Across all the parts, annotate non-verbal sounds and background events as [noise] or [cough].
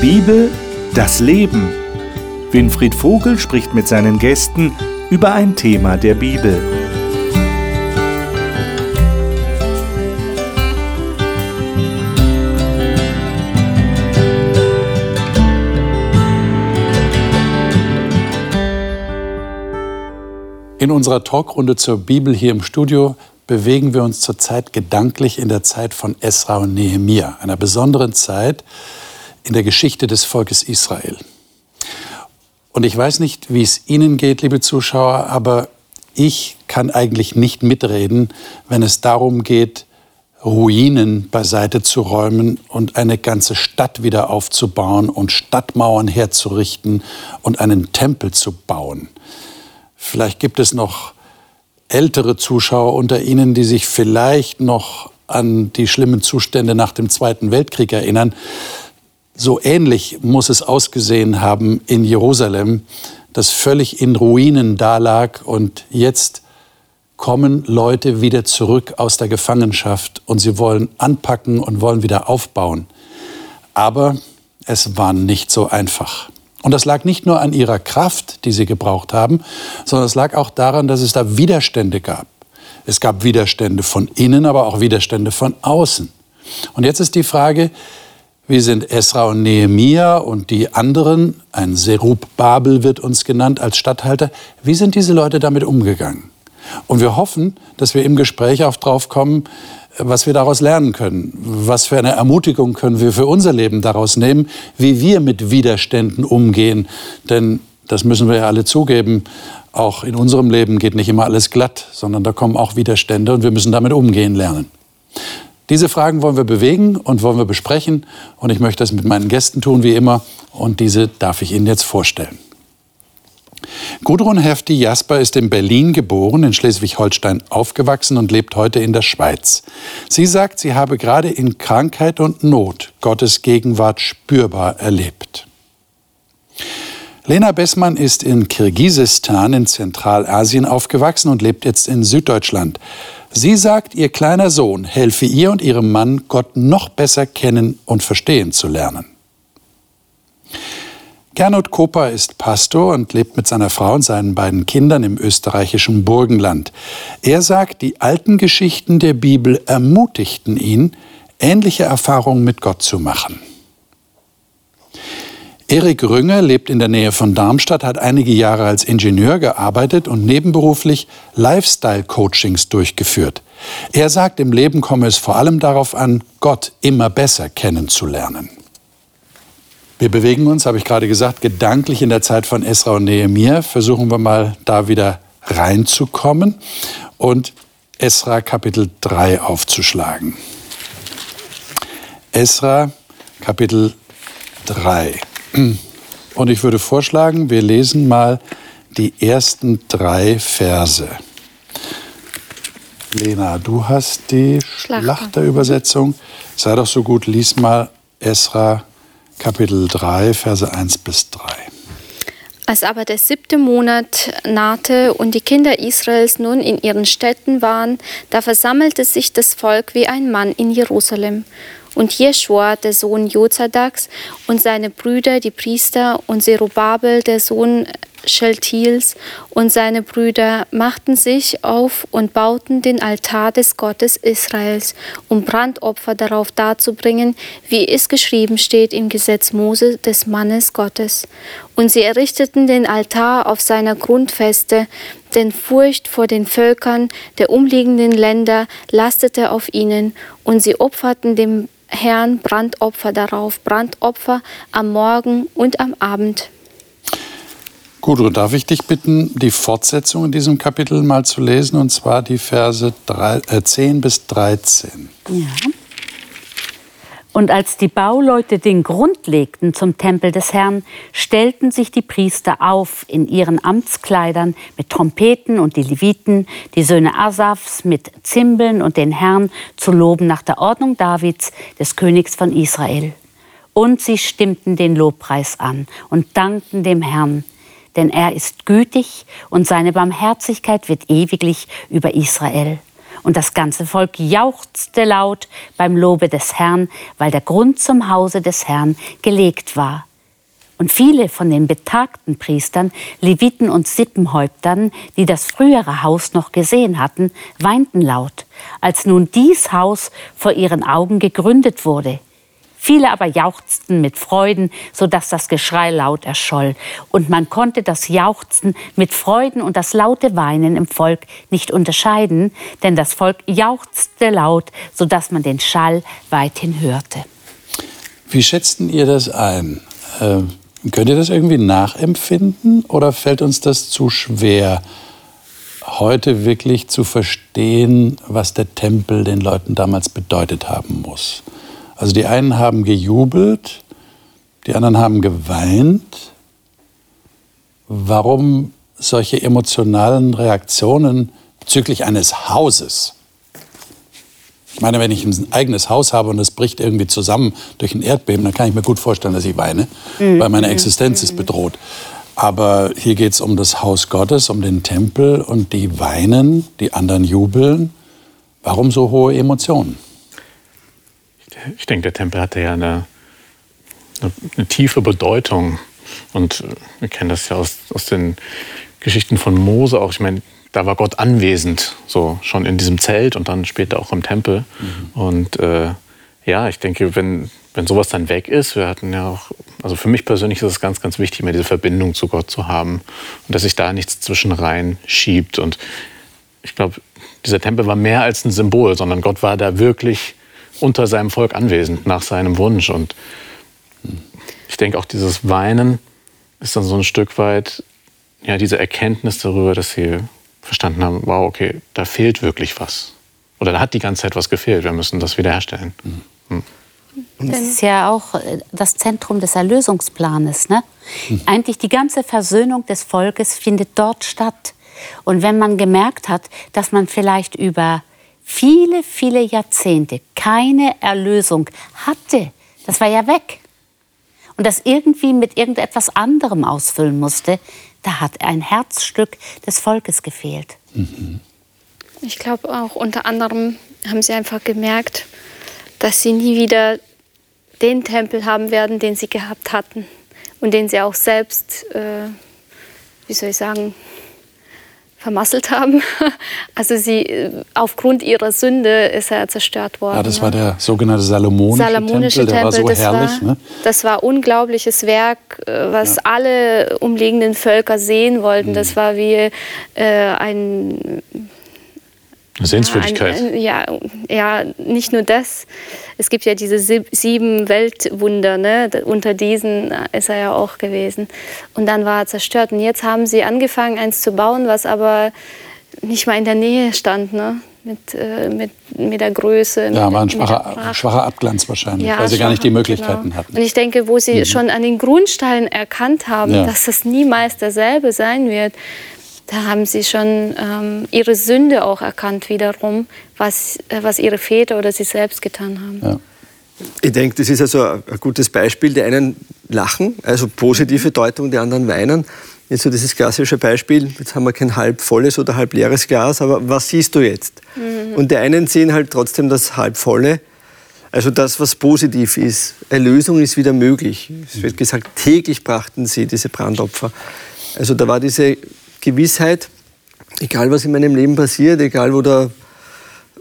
Bibel, das Leben. Winfried Vogel spricht mit seinen Gästen über ein Thema der Bibel. In unserer Talkrunde zur Bibel hier im Studio bewegen wir uns zurzeit gedanklich in der Zeit von Esra und Nehemia, einer besonderen Zeit in der Geschichte des Volkes Israel. Und ich weiß nicht, wie es Ihnen geht, liebe Zuschauer, aber ich kann eigentlich nicht mitreden, wenn es darum geht, Ruinen beiseite zu räumen und eine ganze Stadt wieder aufzubauen und Stadtmauern herzurichten und einen Tempel zu bauen. Vielleicht gibt es noch ältere Zuschauer unter Ihnen, die sich vielleicht noch an die schlimmen Zustände nach dem Zweiten Weltkrieg erinnern. So ähnlich muss es ausgesehen haben in Jerusalem, das völlig in Ruinen dalag und jetzt kommen Leute wieder zurück aus der Gefangenschaft und sie wollen anpacken und wollen wieder aufbauen. Aber es war nicht so einfach. Und das lag nicht nur an ihrer Kraft, die sie gebraucht haben, sondern es lag auch daran, dass es da Widerstände gab. Es gab Widerstände von innen, aber auch Widerstände von außen. Und jetzt ist die Frage, wie sind Esra und Nehemia und die anderen, ein Serub Babel wird uns genannt als Statthalter, wie sind diese Leute damit umgegangen? Und wir hoffen, dass wir im Gespräch auch drauf kommen, was wir daraus lernen können. Was für eine Ermutigung können wir für unser Leben daraus nehmen, wie wir mit Widerständen umgehen. Denn das müssen wir ja alle zugeben. Auch in unserem Leben geht nicht immer alles glatt, sondern da kommen auch Widerstände und wir müssen damit umgehen lernen. Diese Fragen wollen wir bewegen und wollen wir besprechen. Und ich möchte das mit meinen Gästen tun, wie immer. Und diese darf ich Ihnen jetzt vorstellen. Gudrun Hefti Jasper ist in Berlin geboren, in Schleswig-Holstein aufgewachsen und lebt heute in der Schweiz. Sie sagt, sie habe gerade in Krankheit und Not Gottes Gegenwart spürbar erlebt. Lena Bessmann ist in Kirgisistan in Zentralasien aufgewachsen und lebt jetzt in Süddeutschland. Sie sagt, ihr kleiner Sohn helfe ihr und ihrem Mann, Gott noch besser kennen und verstehen zu lernen. Gernot Koper ist Pastor und lebt mit seiner Frau und seinen beiden Kindern im österreichischen Burgenland. Er sagt, die alten Geschichten der Bibel ermutigten ihn, ähnliche Erfahrungen mit Gott zu machen. Erik Rünger lebt in der Nähe von Darmstadt, hat einige Jahre als Ingenieur gearbeitet und nebenberuflich Lifestyle-Coachings durchgeführt. Er sagt, im Leben komme es vor allem darauf an, Gott immer besser kennenzulernen. Wir bewegen uns, habe ich gerade gesagt, gedanklich in der Zeit von Esra und Nehemiah. Versuchen wir mal da wieder reinzukommen und Esra Kapitel 3 aufzuschlagen. Esra Kapitel 3. Und ich würde vorschlagen, wir lesen mal die ersten drei Verse. Lena, du hast die Schlachterübersetzung. Sei doch so gut, lies mal Esra Kapitel 3, Verse 1 bis 3. Als aber der siebte Monat nahte und die Kinder Israels nun in ihren Städten waren, da versammelte sich das Volk wie ein Mann in Jerusalem. Und Jeschua, der Sohn Jozadaks, und seine Brüder, die Priester, und Zerubabel, der Sohn Scheltils und seine Brüder machten sich auf und bauten den Altar des Gottes Israels, um Brandopfer darauf darzubringen, wie es geschrieben steht im Gesetz Mose des Mannes Gottes. Und sie errichteten den Altar auf seiner Grundfeste, denn Furcht vor den Völkern der umliegenden Länder lastete auf ihnen, und sie opferten dem Herrn Brandopfer darauf, Brandopfer am Morgen und am Abend. Gudrun, darf ich dich bitten, die Fortsetzung in diesem Kapitel mal zu lesen, und zwar die Verse 3, äh, 10 bis 13. Ja. Und als die Bauleute den Grund legten zum Tempel des Herrn, stellten sich die Priester auf in ihren Amtskleidern mit Trompeten und die Leviten, die Söhne Asafs mit Zimbeln und den Herrn zu loben nach der Ordnung Davids, des Königs von Israel. Und sie stimmten den Lobpreis an und dankten dem Herrn, denn er ist gütig und seine Barmherzigkeit wird ewiglich über Israel. Und das ganze Volk jauchzte laut beim Lobe des Herrn, weil der Grund zum Hause des Herrn gelegt war. Und viele von den betagten Priestern, Leviten und Sippenhäuptern, die das frühere Haus noch gesehen hatten, weinten laut, als nun dies Haus vor ihren Augen gegründet wurde. Viele aber jauchzten mit Freuden, so dass das Geschrei laut erscholl. Und man konnte das Jauchzen mit Freuden und das laute Weinen im Volk nicht unterscheiden, denn das Volk jauchzte laut, so dass man den Schall weithin hörte. Wie schätzten ihr das ein? Äh, Könnt ihr das irgendwie nachempfinden oder fällt uns das zu schwer, heute wirklich zu verstehen, was der Tempel den Leuten damals bedeutet haben muss? Also die einen haben gejubelt, die anderen haben geweint. Warum solche emotionalen Reaktionen bezüglich eines Hauses? Ich meine, wenn ich ein eigenes Haus habe und es bricht irgendwie zusammen durch ein Erdbeben, dann kann ich mir gut vorstellen, dass ich weine, mhm. weil meine Existenz ist bedroht. Aber hier geht es um das Haus Gottes, um den Tempel und die weinen, die anderen jubeln. Warum so hohe Emotionen? Ich denke, der Tempel hatte ja eine, eine, eine tiefe Bedeutung. Und wir kennen das ja aus, aus den Geschichten von Mose auch. Ich meine, da war Gott anwesend, so schon in diesem Zelt und dann später auch im Tempel. Mhm. Und äh, ja, ich denke, wenn, wenn sowas dann weg ist, wir hatten ja auch, also für mich persönlich ist es ganz, ganz wichtig, mehr diese Verbindung zu Gott zu haben und dass sich da nichts zwischen rein schiebt. Und ich glaube, dieser Tempel war mehr als ein Symbol, sondern Gott war da wirklich unter seinem Volk anwesend, nach seinem Wunsch. Und ich denke auch dieses Weinen ist dann so ein Stück weit ja, diese Erkenntnis darüber, dass sie verstanden haben, wow, okay, da fehlt wirklich was. Oder da hat die ganze Zeit was gefehlt, wir müssen das wiederherstellen. Mhm. Mhm. Das ist ja auch äh, das Zentrum des Erlösungsplanes. Ne? Mhm. Eigentlich die ganze Versöhnung des Volkes findet dort statt. Und wenn man gemerkt hat, dass man vielleicht über viele, viele Jahrzehnte keine Erlösung hatte, das war ja weg. Und das irgendwie mit irgendetwas anderem ausfüllen musste, da hat ein Herzstück des Volkes gefehlt. Mhm. Ich glaube auch unter anderem haben sie einfach gemerkt, dass sie nie wieder den Tempel haben werden, den sie gehabt hatten und den sie auch selbst, äh, wie soll ich sagen, vermasselt haben. [laughs] Also sie, aufgrund ihrer Sünde ist er zerstört worden. Ja, das war der sogenannte Salomonische, Salomonische Tempel. Der war so das herrlich. War, ne? Das war unglaubliches Werk, äh, was ja. alle umliegenden Völker sehen wollten. Mhm. Das war wie äh, ein Sehenswürdigkeit. Ein, ja, ja, nicht nur das. Es gibt ja diese sieben Weltwunder, ne? unter diesen ist er ja auch gewesen. Und dann war er zerstört. Und jetzt haben sie angefangen, eins zu bauen, was aber nicht mal in der Nähe stand. Ne? Mit, äh, mit, mit der Größe. Ja, war ein schwacher, schwacher Abglanz wahrscheinlich, ja, weil sie gar nicht die Möglichkeiten genau. hatten. Und ich denke, wo sie mhm. schon an den Grundsteinen erkannt haben, ja. dass das niemals derselbe sein wird, da haben sie schon ähm, ihre Sünde auch erkannt wiederum, was, äh, was ihre Väter oder sie selbst getan haben. Ja. Ich denke, das ist also ein gutes Beispiel. Die einen lachen, also positive Deutung, die anderen weinen. Jetzt so dieses klassische Beispiel, jetzt haben wir kein halb volles oder halb leeres Glas, aber was siehst du jetzt? Mhm. Und die einen sehen halt trotzdem das halb volle, also das, was positiv ist. Erlösung ist wieder möglich. Es wird gesagt, täglich brachten sie diese Brandopfer. Also da war diese Gewissheit, egal was in meinem Leben passiert, egal wo da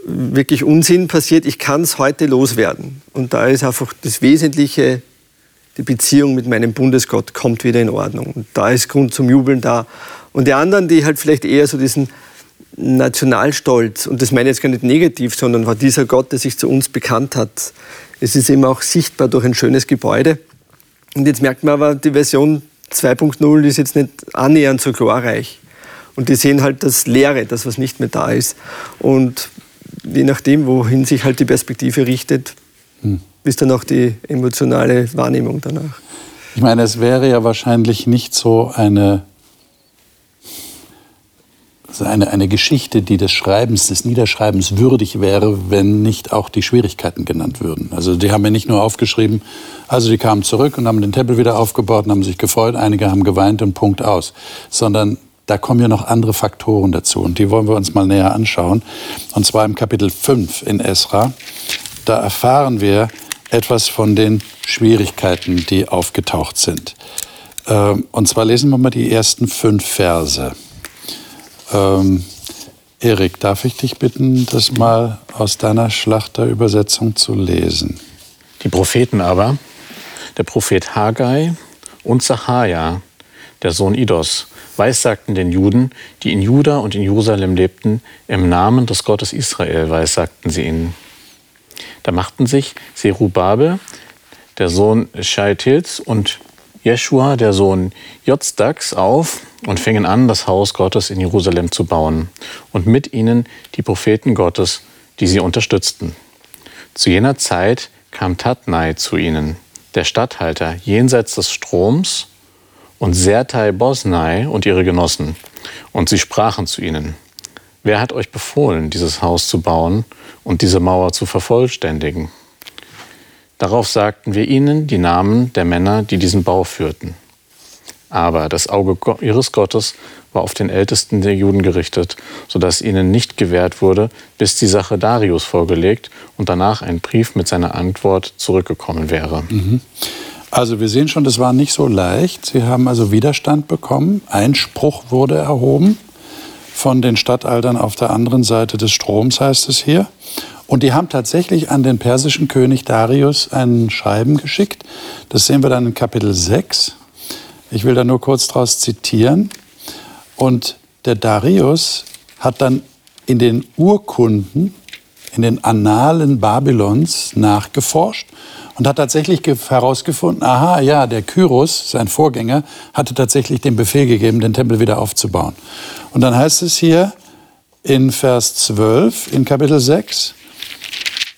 wirklich Unsinn passiert, ich kann es heute loswerden. Und da ist einfach das Wesentliche, die Beziehung mit meinem Bundesgott kommt wieder in Ordnung. Und da ist Grund zum Jubeln da. Und die anderen, die halt vielleicht eher so diesen Nationalstolz, und das meine ich jetzt gar nicht negativ, sondern war dieser Gott, der sich zu uns bekannt hat. Es ist eben auch sichtbar durch ein schönes Gebäude. Und jetzt merkt man aber, die Version 2.0 ist jetzt nicht annähernd so glorreich. Und die sehen halt das Leere, das, was nicht mehr da ist. Und je nachdem, wohin sich halt die Perspektive richtet, hm. ist dann auch die emotionale Wahrnehmung danach. Ich meine, es wäre ja wahrscheinlich nicht so eine eine, eine Geschichte, die des Schreibens, des Niederschreibens würdig wäre, wenn nicht auch die Schwierigkeiten genannt würden. Also die haben ja nicht nur aufgeschrieben, also die kamen zurück und haben den Tempel wieder aufgebaut und haben sich gefreut, einige haben geweint und Punkt aus, sondern da kommen ja noch andere Faktoren dazu und die wollen wir uns mal näher anschauen. Und zwar im Kapitel 5 in Esra. Da erfahren wir etwas von den Schwierigkeiten, die aufgetaucht sind. Ähm, und zwar lesen wir mal die ersten fünf Verse. Ähm, Erik, darf ich dich bitten, das mal aus deiner Schlachterübersetzung zu lesen? Die Propheten aber, der Prophet Haggai und Zacharia, der Sohn Idos, weissagten den Juden, die in Juda und in Jerusalem lebten, im Namen des Gottes Israel weissagten sie ihnen. Da machten sich Serubabel, der Sohn Scheitils, und Jeschua, der Sohn Jotzdaks, auf und fingen an, das Haus Gottes in Jerusalem zu bauen, und mit ihnen die Propheten Gottes, die sie unterstützten. Zu jener Zeit kam Tatnai zu ihnen, der Statthalter jenseits des Stroms, und Sertai Bosnai und ihre Genossen. Und sie sprachen zu ihnen, wer hat euch befohlen, dieses Haus zu bauen und diese Mauer zu vervollständigen? Darauf sagten wir ihnen die Namen der Männer, die diesen Bau führten. Aber das Auge ihres Gottes war auf den Ältesten der Juden gerichtet, sodass ihnen nicht gewährt wurde, bis die Sache Darius vorgelegt und danach ein Brief mit seiner Antwort zurückgekommen wäre. Mhm. Also wir sehen schon, das war nicht so leicht. Sie haben also Widerstand bekommen. Einspruch wurde erhoben von den Statthaltern auf der anderen Seite des Stroms, heißt es hier. Und die haben tatsächlich an den persischen König Darius ein Schreiben geschickt. Das sehen wir dann in Kapitel 6. Ich will da nur kurz daraus zitieren. Und der Darius hat dann in den Urkunden, in den Annalen Babylons nachgeforscht und hat tatsächlich herausgefunden, aha, ja, der Kyros, sein Vorgänger, hatte tatsächlich den Befehl gegeben, den Tempel wieder aufzubauen. Und dann heißt es hier in Vers 12 in Kapitel 6,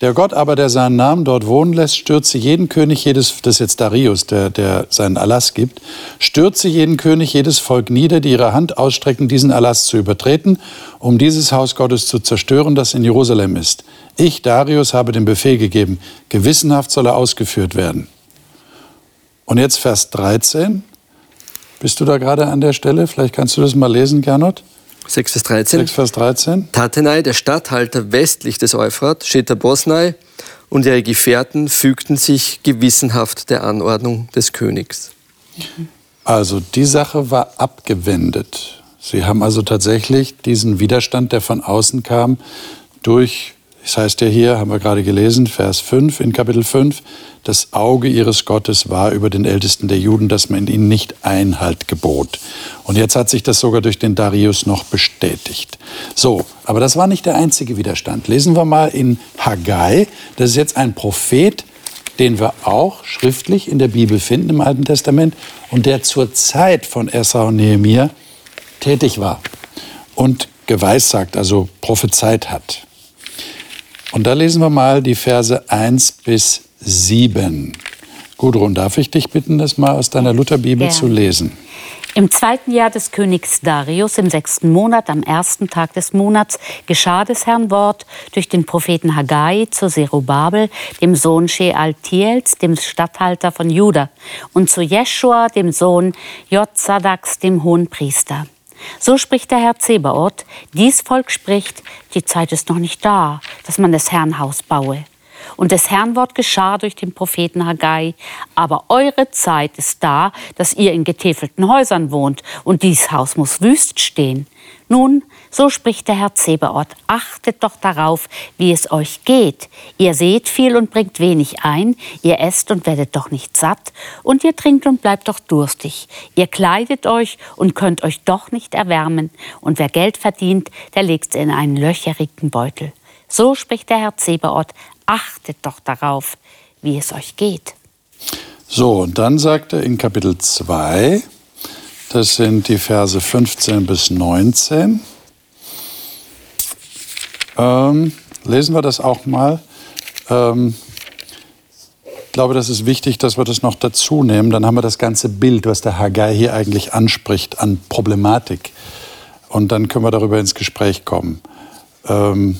der Gott aber, der seinen Namen dort wohnen lässt, stürze jeden König, jedes, das ist jetzt Darius, der, der seinen Erlass gibt, stürze jeden König, jedes Volk nieder, die ihre Hand ausstrecken, diesen Erlass zu übertreten, um dieses Haus Gottes zu zerstören, das in Jerusalem ist. Ich, Darius, habe den Befehl gegeben, gewissenhaft soll er ausgeführt werden. Und jetzt Vers 13. Bist du da gerade an der Stelle? Vielleicht kannst du das mal lesen, Gernot. 6 Vers 13. 6 Vers 13. Tatenai, der Statthalter westlich des Euphrat, Sheta Bosnai und ihre Gefährten fügten sich gewissenhaft der Anordnung des Königs. Also die Sache war abgewendet. Sie haben also tatsächlich diesen Widerstand, der von außen kam, durch das heißt ja hier, haben wir gerade gelesen, Vers 5 in Kapitel 5, das Auge ihres Gottes war über den Ältesten der Juden, dass man ihnen nicht Einhalt gebot. Und jetzt hat sich das sogar durch den Darius noch bestätigt. So, aber das war nicht der einzige Widerstand. Lesen wir mal in Haggai, das ist jetzt ein Prophet, den wir auch schriftlich in der Bibel finden im Alten Testament und der zur Zeit von Esra und Nehemiah tätig war und geweissagt, also prophezeit hat. Und da lesen wir mal die Verse 1 bis 7. Gudrun, darf ich dich bitten, das mal aus deiner Lutherbibel ja. zu lesen? Im zweiten Jahr des Königs Darius, im sechsten Monat, am ersten Tag des Monats, geschah des Herrn Wort durch den Propheten Haggai zu Zerubabel, dem Sohn Shealtiels, dem Statthalter von Juda, und zu Jeschua, dem Sohn Jotzadaks, dem Hohenpriester. So spricht der Herr Zebaoth, dies Volk spricht, die Zeit ist noch nicht da, dass man das Herrn Haus baue. Und das Herrnwort geschah durch den Propheten Haggai. Aber eure Zeit ist da, dass ihr in getäfelten Häusern wohnt, und dies Haus muss wüst stehen. Nun, so spricht der Herr Zebaoth, achtet doch darauf, wie es euch geht. Ihr seht viel und bringt wenig ein, ihr esst und werdet doch nicht satt, und ihr trinkt und bleibt doch durstig. Ihr kleidet euch und könnt euch doch nicht erwärmen, und wer Geld verdient, der legt's in einen löcherigen Beutel. So spricht der Herr Zebaoth, achtet doch darauf, wie es euch geht. So, und dann sagt er in Kapitel 2, das sind die Verse 15 bis 19. Ähm, lesen wir das auch mal. Ähm, ich glaube, das ist wichtig, dass wir das noch dazu nehmen. Dann haben wir das ganze Bild, was der Haggai hier eigentlich anspricht an Problematik. Und dann können wir darüber ins Gespräch kommen. Ähm,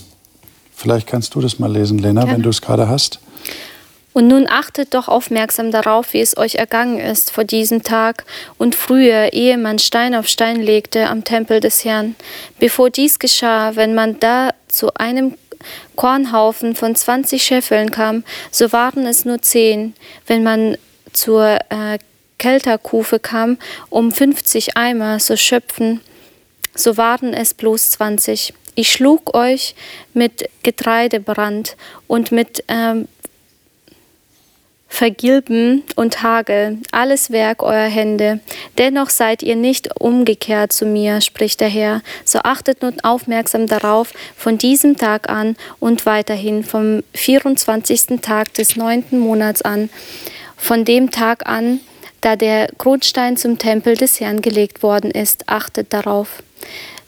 vielleicht kannst du das mal lesen, Lena, ja. wenn du es gerade hast. Und nun achtet doch aufmerksam darauf, wie es euch ergangen ist vor diesem Tag und früher, ehe man Stein auf Stein legte am Tempel des Herrn. Bevor dies geschah, wenn man da zu einem Kornhaufen von 20 Scheffeln kam, so waren es nur zehn. Wenn man zur äh, Kelterkufe kam, um 50 Eimer zu schöpfen, so waren es bloß 20. Ich schlug euch mit Getreidebrand und mit ähm, Vergilben und Hagel, alles Werk eurer Hände. Dennoch seid ihr nicht umgekehrt zu mir, spricht der Herr. So achtet nun aufmerksam darauf, von diesem Tag an und weiterhin vom 24. Tag des neunten Monats an, von dem Tag an, da der Grundstein zum Tempel des Herrn gelegt worden ist, achtet darauf.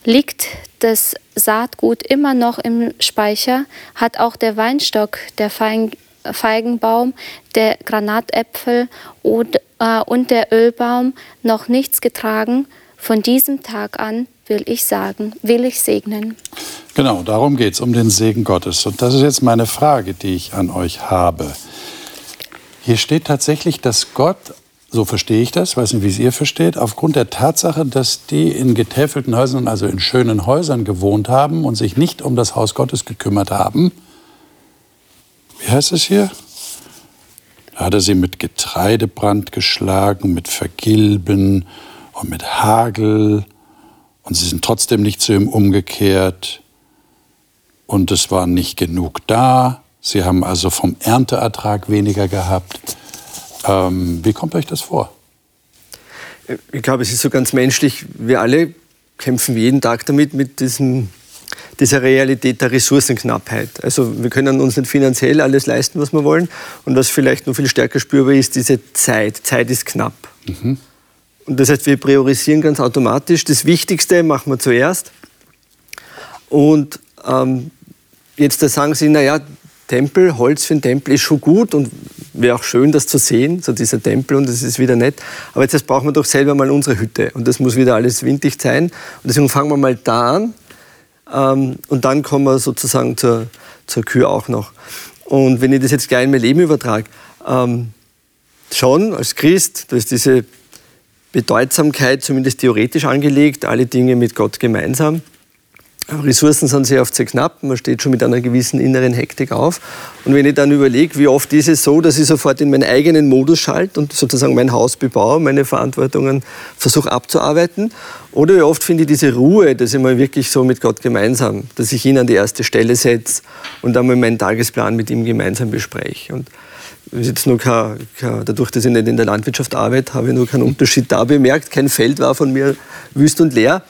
Liegt das Saatgut immer noch im Speicher, hat auch der Weinstock, der Fein Feigenbaum, der Granatäpfel und, äh, und der Ölbaum noch nichts getragen, von diesem Tag an will ich sagen, will ich segnen. Genau, darum geht es, um den Segen Gottes. Und das ist jetzt meine Frage, die ich an euch habe. Hier steht tatsächlich, dass Gott, so verstehe ich das, weiß nicht, wie es ihr versteht, aufgrund der Tatsache, dass die in getäfelten Häusern, also in schönen Häusern gewohnt haben und sich nicht um das Haus Gottes gekümmert haben, wie heißt es hier? Da hat er sie mit Getreidebrand geschlagen, mit Vergilben und mit Hagel. Und sie sind trotzdem nicht zu ihm umgekehrt. Und es war nicht genug da. Sie haben also vom Ernteertrag weniger gehabt. Ähm, wie kommt euch das vor? Ich glaube, es ist so ganz menschlich. Wir alle kämpfen jeden Tag damit, mit diesem dieser Realität der Ressourcenknappheit. Also wir können uns nicht finanziell alles leisten, was wir wollen. Und was vielleicht noch viel stärker spürbar ist, diese Zeit. Zeit ist knapp. Mhm. Und das heißt, wir priorisieren ganz automatisch. Das Wichtigste machen wir zuerst. Und ähm, jetzt da sagen Sie, naja, Tempel, Holz für den Tempel ist schon gut und wäre auch schön, das zu sehen, so dieser Tempel und das ist wieder nett. Aber jetzt brauchen wir doch selber mal unsere Hütte und das muss wieder alles windig sein. Und deswegen fangen wir mal da an ähm, und dann kommen wir sozusagen zur, zur Kür auch noch. Und wenn ich das jetzt gleich in mein Leben übertrage, ähm, schon als Christ, da ist diese Bedeutsamkeit zumindest theoretisch angelegt, alle Dinge mit Gott gemeinsam. Ressourcen sind sehr oft sehr knapp, man steht schon mit einer gewissen inneren Hektik auf. Und wenn ich dann überlege, wie oft ist es so, dass ich sofort in meinen eigenen Modus schalte und sozusagen mein Haus bebaue, meine Verantwortungen versuche abzuarbeiten, oder wie oft finde ich diese Ruhe, dass ich mal wirklich so mit Gott gemeinsam, dass ich ihn an die erste Stelle setze und dann mal meinen Tagesplan mit ihm gemeinsam bespreche. Und jetzt nur kein, kein, dadurch, dass ich nicht in der Landwirtschaft arbeite, habe ich nur keinen Unterschied da bemerkt. Kein Feld war von mir wüst und leer.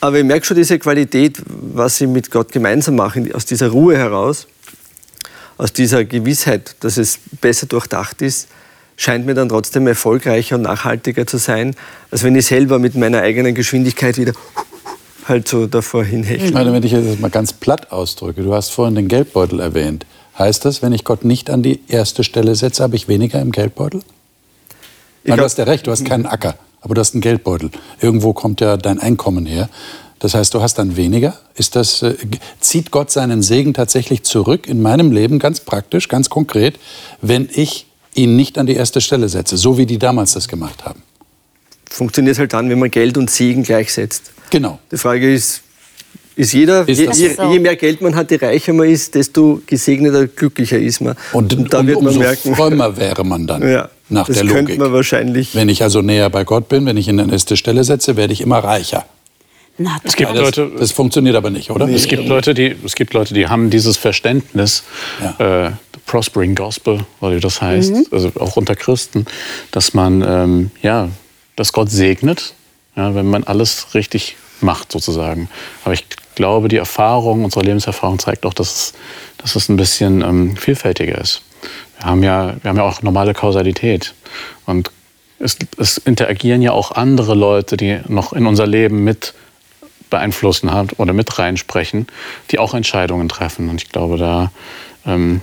Aber ich merke schon diese Qualität, was ich mit Gott gemeinsam mache, aus dieser Ruhe heraus, aus dieser Gewissheit, dass es besser durchdacht ist, scheint mir dann trotzdem erfolgreicher und nachhaltiger zu sein, als wenn ich selber mit meiner eigenen Geschwindigkeit wieder halt so davor hinhechte. Ich meine, wenn ich das mal ganz platt ausdrücke, du hast vorhin den Geldbeutel erwähnt. Heißt das, wenn ich Gott nicht an die erste Stelle setze, habe ich weniger im Geldbeutel? Meine, du hast ja recht, du hast keinen Acker aber du hast einen Geldbeutel. Irgendwo kommt ja dein Einkommen her. Das heißt, du hast dann weniger. Ist das, äh, zieht Gott seinen Segen tatsächlich zurück in meinem Leben, ganz praktisch, ganz konkret, wenn ich ihn nicht an die erste Stelle setze, so wie die damals das gemacht haben? Funktioniert halt dann, wenn man Geld und Segen gleichsetzt. Genau. Die Frage ist, ist jeder, ist je, je, je, mehr Geld man hat, je reicher man ist, desto gesegneter, glücklicher ist man. Und, und da wird man merken, frömmer wäre man dann. [laughs] Ja, nach das der Logik. man wahrscheinlich. Wenn ich also näher bei Gott bin, wenn ich ihn an erste Stelle setze, werde ich immer reicher. Na, es gibt das, Leute, das funktioniert aber nicht, oder? Nee. Es, gibt Leute, die, es gibt Leute, die haben dieses Verständnis, ja. äh, Prospering Gospel, oder das heißt, mhm. also auch unter Christen, dass man, ähm, ja, dass Gott segnet, ja, wenn man alles richtig macht sozusagen. Aber ich glaube, die Erfahrung, unsere Lebenserfahrung zeigt auch, dass es, dass es ein bisschen ähm, vielfältiger ist. Wir haben, ja, wir haben ja auch normale Kausalität. Und es, es interagieren ja auch andere Leute, die noch in unser Leben mit beeinflussen haben oder mit reinsprechen, die auch Entscheidungen treffen. Und ich glaube, da ähm,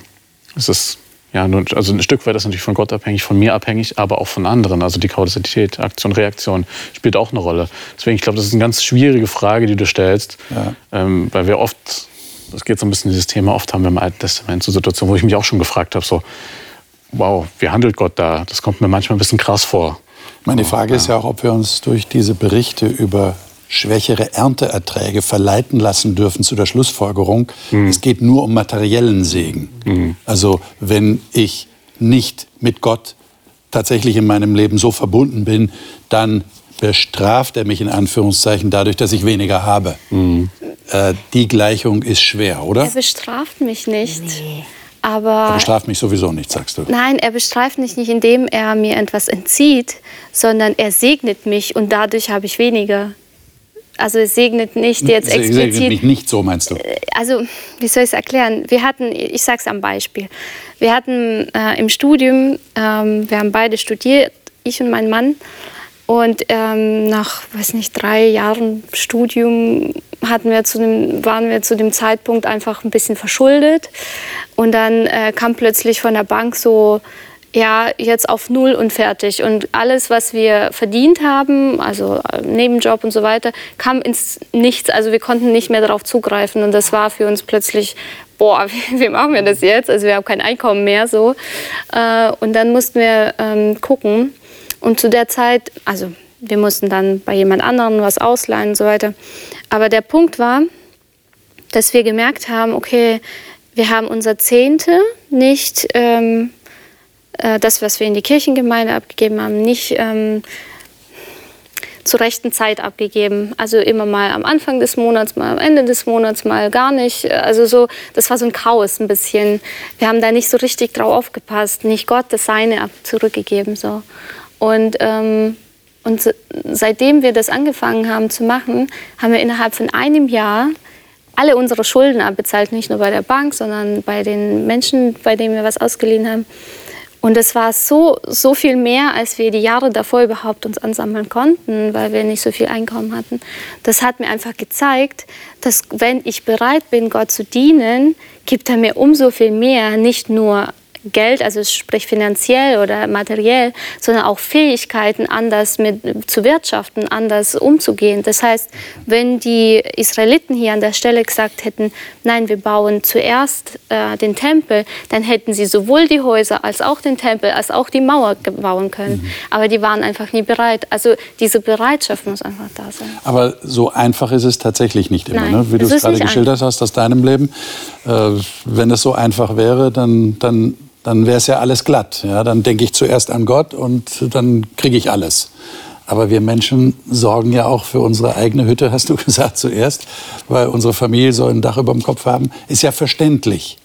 ist es ja, also ein Stück weit ist natürlich von Gott abhängig, von mir abhängig, aber auch von anderen. Also die Kausalität, Aktion, Reaktion spielt auch eine Rolle. Deswegen, ich glaube, das ist eine ganz schwierige Frage, die du stellst, ja. ähm, weil wir oft, das geht so ein bisschen in dieses Thema, oft haben wir im Alten Testament so Situationen, wo ich mich auch schon gefragt habe, so, wow, wie handelt Gott da? Das kommt mir manchmal ein bisschen krass vor. Meine Frage ist ja auch, ob wir uns durch diese Berichte über schwächere Ernteerträge verleiten lassen dürfen zu der Schlussfolgerung, mhm. es geht nur um materiellen Segen. Mhm. Also wenn ich nicht mit Gott tatsächlich in meinem Leben so verbunden bin, dann bestraft er mich in Anführungszeichen dadurch, dass ich weniger habe. Mhm. Äh, die Gleichung ist schwer, oder? Er bestraft mich nicht. Nee. Aber er bestraft mich sowieso nicht, sagst du. Nein, er bestraft mich nicht, indem er mir etwas entzieht, sondern er segnet mich und dadurch habe ich weniger. Also es segnet nicht jetzt explizit. Segnet mich nicht so, meinst du? Äh, also, wie soll ich es erklären? Wir hatten, ich sage es am Beispiel. Wir hatten äh, im Studium, ähm, wir haben beide studiert, ich und mein Mann. Und ähm, nach, weiß nicht, drei Jahren Studium hatten wir zu dem, waren wir zu dem Zeitpunkt einfach ein bisschen verschuldet. Und dann äh, kam plötzlich von der Bank so, ja, jetzt auf Null und fertig. Und alles, was wir verdient haben, also äh, Nebenjob und so weiter, kam ins Nichts. Also wir konnten nicht mehr darauf zugreifen. Und das war für uns plötzlich, boah, [laughs] wie, machen wir das jetzt? Also wir haben kein Einkommen mehr so. Äh, und dann mussten wir ähm, gucken, und zu der Zeit, also wir mussten dann bei jemand anderem was ausleihen und so weiter. Aber der Punkt war, dass wir gemerkt haben, okay, wir haben unser Zehnte nicht, ähm, äh, das, was wir in die Kirchengemeinde abgegeben haben, nicht ähm, zur rechten Zeit abgegeben. Also immer mal am Anfang des Monats, mal am Ende des Monats, mal gar nicht. Also so, das war so ein Chaos ein bisschen. Wir haben da nicht so richtig drauf aufgepasst, nicht Gott das Seine zurückgegeben. So. Und, ähm, und seitdem wir das angefangen haben zu machen, haben wir innerhalb von einem Jahr alle unsere Schulden abbezahlt, nicht nur bei der Bank, sondern bei den Menschen, bei denen wir was ausgeliehen haben. Und das war so, so viel mehr, als wir die Jahre davor überhaupt uns ansammeln konnten, weil wir nicht so viel Einkommen hatten. Das hat mir einfach gezeigt, dass wenn ich bereit bin, Gott zu dienen, gibt er mir umso viel mehr, nicht nur Geld, also sprich finanziell oder materiell, sondern auch Fähigkeiten, anders mit, zu wirtschaften, anders umzugehen. Das heißt, wenn die Israeliten hier an der Stelle gesagt hätten, nein, wir bauen zuerst äh, den Tempel, dann hätten sie sowohl die Häuser als auch den Tempel, als auch die Mauer bauen können. Mhm. Aber die waren einfach nie bereit. Also diese Bereitschaft muss einfach da sein. Aber so einfach ist es tatsächlich nicht immer, ne? wie du es gerade geschildert einfach. hast aus deinem Leben. Äh, wenn es so einfach wäre, dann, dann dann wäre es ja alles glatt. Ja? Dann denke ich zuerst an Gott und dann kriege ich alles. Aber wir Menschen sorgen ja auch für unsere eigene Hütte, [laughs] hast du gesagt zuerst, weil unsere Familie soll ein Dach über dem Kopf haben. Ist ja verständlich.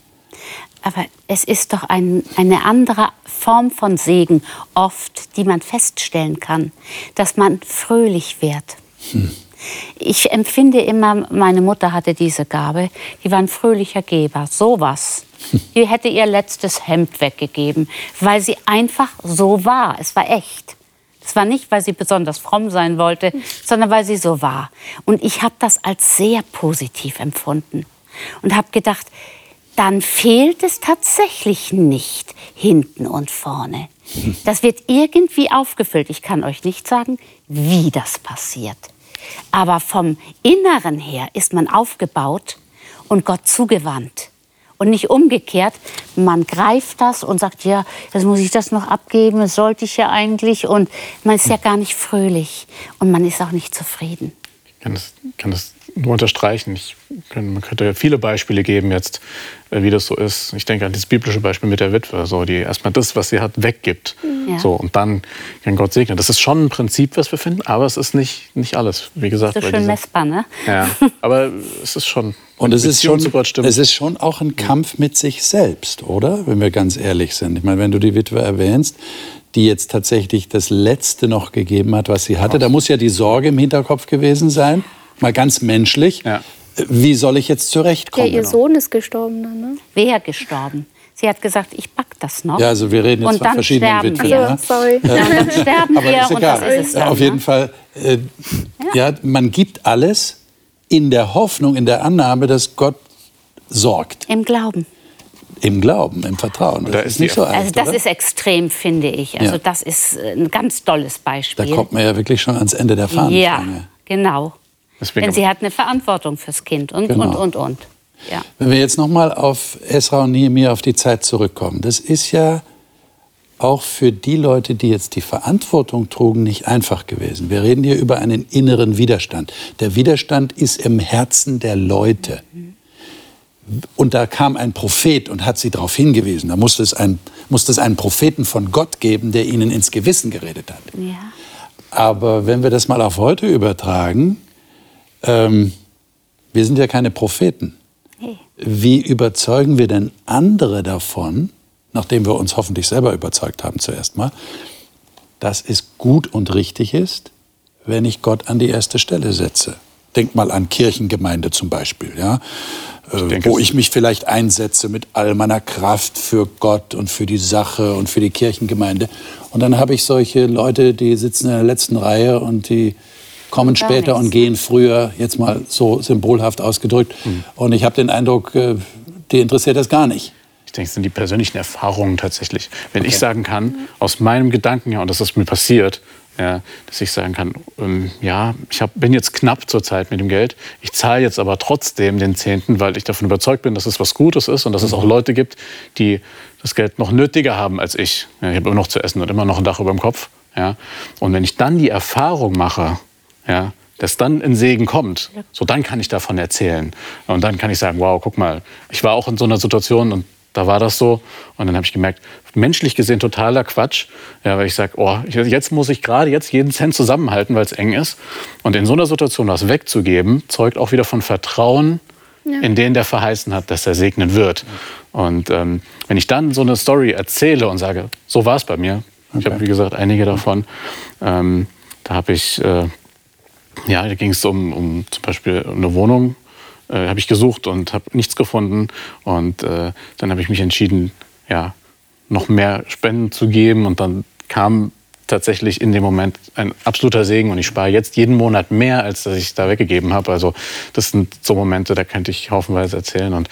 Aber es ist doch ein, eine andere Form von Segen oft, die man feststellen kann, dass man fröhlich wird. Hm. Ich empfinde immer, meine Mutter hatte diese Gabe, die war ein fröhlicher Geber, sowas. [laughs] Die hätte ihr letztes Hemd weggegeben, weil sie einfach so war. Es war echt. Es war nicht, weil sie besonders fromm sein wollte, [laughs] sondern weil sie so war. Und ich habe das als sehr positiv empfunden und habe gedacht, dann fehlt es tatsächlich nicht hinten und vorne. [laughs] Das wird irgendwie aufgefüllt. Ich kann euch nicht sagen, wie das passiert. Aber vom Inneren her ist man aufgebaut und Gott zugewandt und nicht umgekehrt. Man greift das und sagt, ja, jetzt muss ich das noch abgeben, das sollte ich ja eigentlich. Und man ist ja gar nicht fröhlich und man ist auch nicht zufrieden. Ich kann das, kann das nur unterstreichen. Ich, man könnte ja viele Beispiele geben jetzt, äh, wie das so ist. Ich denke an das biblische Beispiel mit der Witwe, so, die erstmal das, was sie hat, weggibt. Ja. So, und dann kann Gott segnen. Das ist schon ein Prinzip, was wir finden, aber es ist nicht, nicht alles. Wie gesagt, das ist schon messbar, ne? Ja, [laughs] aber es ist schon. Und es ist schon, es ist schon auch ein Kampf mit sich selbst, oder? Wenn wir ganz ehrlich sind. Ich meine, wenn du die Witwe erwähnst, die jetzt tatsächlich das Letzte noch gegeben hat, was sie hatte, da muss ja die Sorge im Hinterkopf gewesen sein mal ganz menschlich. Ja. Wie soll ich jetzt zurechtkommen? Ja, ihr Sohn ist gestorben dann, ne? Wer gestorben? Sie hat gesagt, ich back das noch. Ja, also wir reden jetzt und von verschiedenen Witwen. Wir. Also, sorry. Ja, dann [laughs] sterben Aber wir ist egal. und das ist es dann, Auf jeden ne? Fall, äh, ja. ja, man gibt alles in der Hoffnung, in der Annahme, dass Gott sorgt. Im Glauben. Im Glauben, im Vertrauen. Das da ist nicht so einfach. Also das oder? ist extrem, finde ich. Also ja. das ist ein ganz tolles Beispiel. Da kommt man ja wirklich schon ans Ende der Fahnenstange. Ja, genau. Deswegen Denn sie hat eine Verantwortung fürs Kind und, genau. und, und, und. Ja. Wenn wir jetzt nochmal auf Esra und Nehemiah auf die Zeit zurückkommen, das ist ja auch für die Leute, die jetzt die Verantwortung trugen, nicht einfach gewesen. Wir reden hier über einen inneren Widerstand. Der Widerstand ist im Herzen der Leute. Und da kam ein Prophet und hat sie darauf hingewiesen. Da musste es, ein, musste es einen Propheten von Gott geben, der ihnen ins Gewissen geredet hat. Ja. Aber wenn wir das mal auf heute übertragen, ähm, wir sind ja keine Propheten. Hey. Wie überzeugen wir denn andere davon, nachdem wir uns hoffentlich selber überzeugt haben zuerst mal, dass es gut und richtig ist, wenn ich Gott an die erste Stelle setze? Denk mal an Kirchengemeinde zum Beispiel, ja, äh, denke, wo ich mich vielleicht einsetze mit all meiner Kraft für Gott und für die Sache und für die Kirchengemeinde. Und dann habe ich solche Leute, die sitzen in der letzten Reihe und die kommen Gar später und nichts. gehen früher, jetzt mal so symbolhaft ausgedrückt. Hm. Und ich habe den Eindruck, äh, die interessiert das gar nicht. Ich denke, es sind die persönlichen Erfahrungen tatsächlich. Wenn ich sagen kann, aus meinem Gedanken her, und das ist mir passiert, ja, dass ich sagen kann, ähm, ja, ich hab, bin jetzt knapp zurzeit mit dem Geld, ich zahle jetzt aber trotzdem den Zehnten, weil ich davon überzeugt bin, dass es was Gutes ist und dass es auch Leute gibt, die das Geld noch nötiger haben als ich. Ja, ich habe immer noch zu essen und immer noch ein Dach über dem Kopf. Ja. Und wenn ich dann die Erfahrung mache, ja, dass dann ein Segen kommt, so dann kann ich davon erzählen. Und dann kann ich sagen, wow, guck mal, ich war auch in so einer Situation und da war das so. Und dann habe ich gemerkt, menschlich gesehen totaler Quatsch. Ja, weil ich sage, oh, jetzt muss ich gerade jetzt jeden Cent zusammenhalten, weil es eng ist. Und in so einer Situation was wegzugeben, zeugt auch wieder von Vertrauen in den, der verheißen hat, dass er segnen wird. Und ähm, wenn ich dann so eine Story erzähle und sage, so war es bei mir, ich habe wie gesagt einige davon, ähm, da habe ich, äh, ja, da ging es um, um zum Beispiel eine Wohnung, äh, habe ich gesucht und habe nichts gefunden. Und äh, dann habe ich mich entschieden, ja, noch mehr Spenden zu geben. Und dann kam tatsächlich in dem Moment ein absoluter Segen und ich spare jetzt jeden Monat mehr, als dass ich da weggegeben habe. Also das sind so Momente, da könnte ich haufenweise erzählen. Und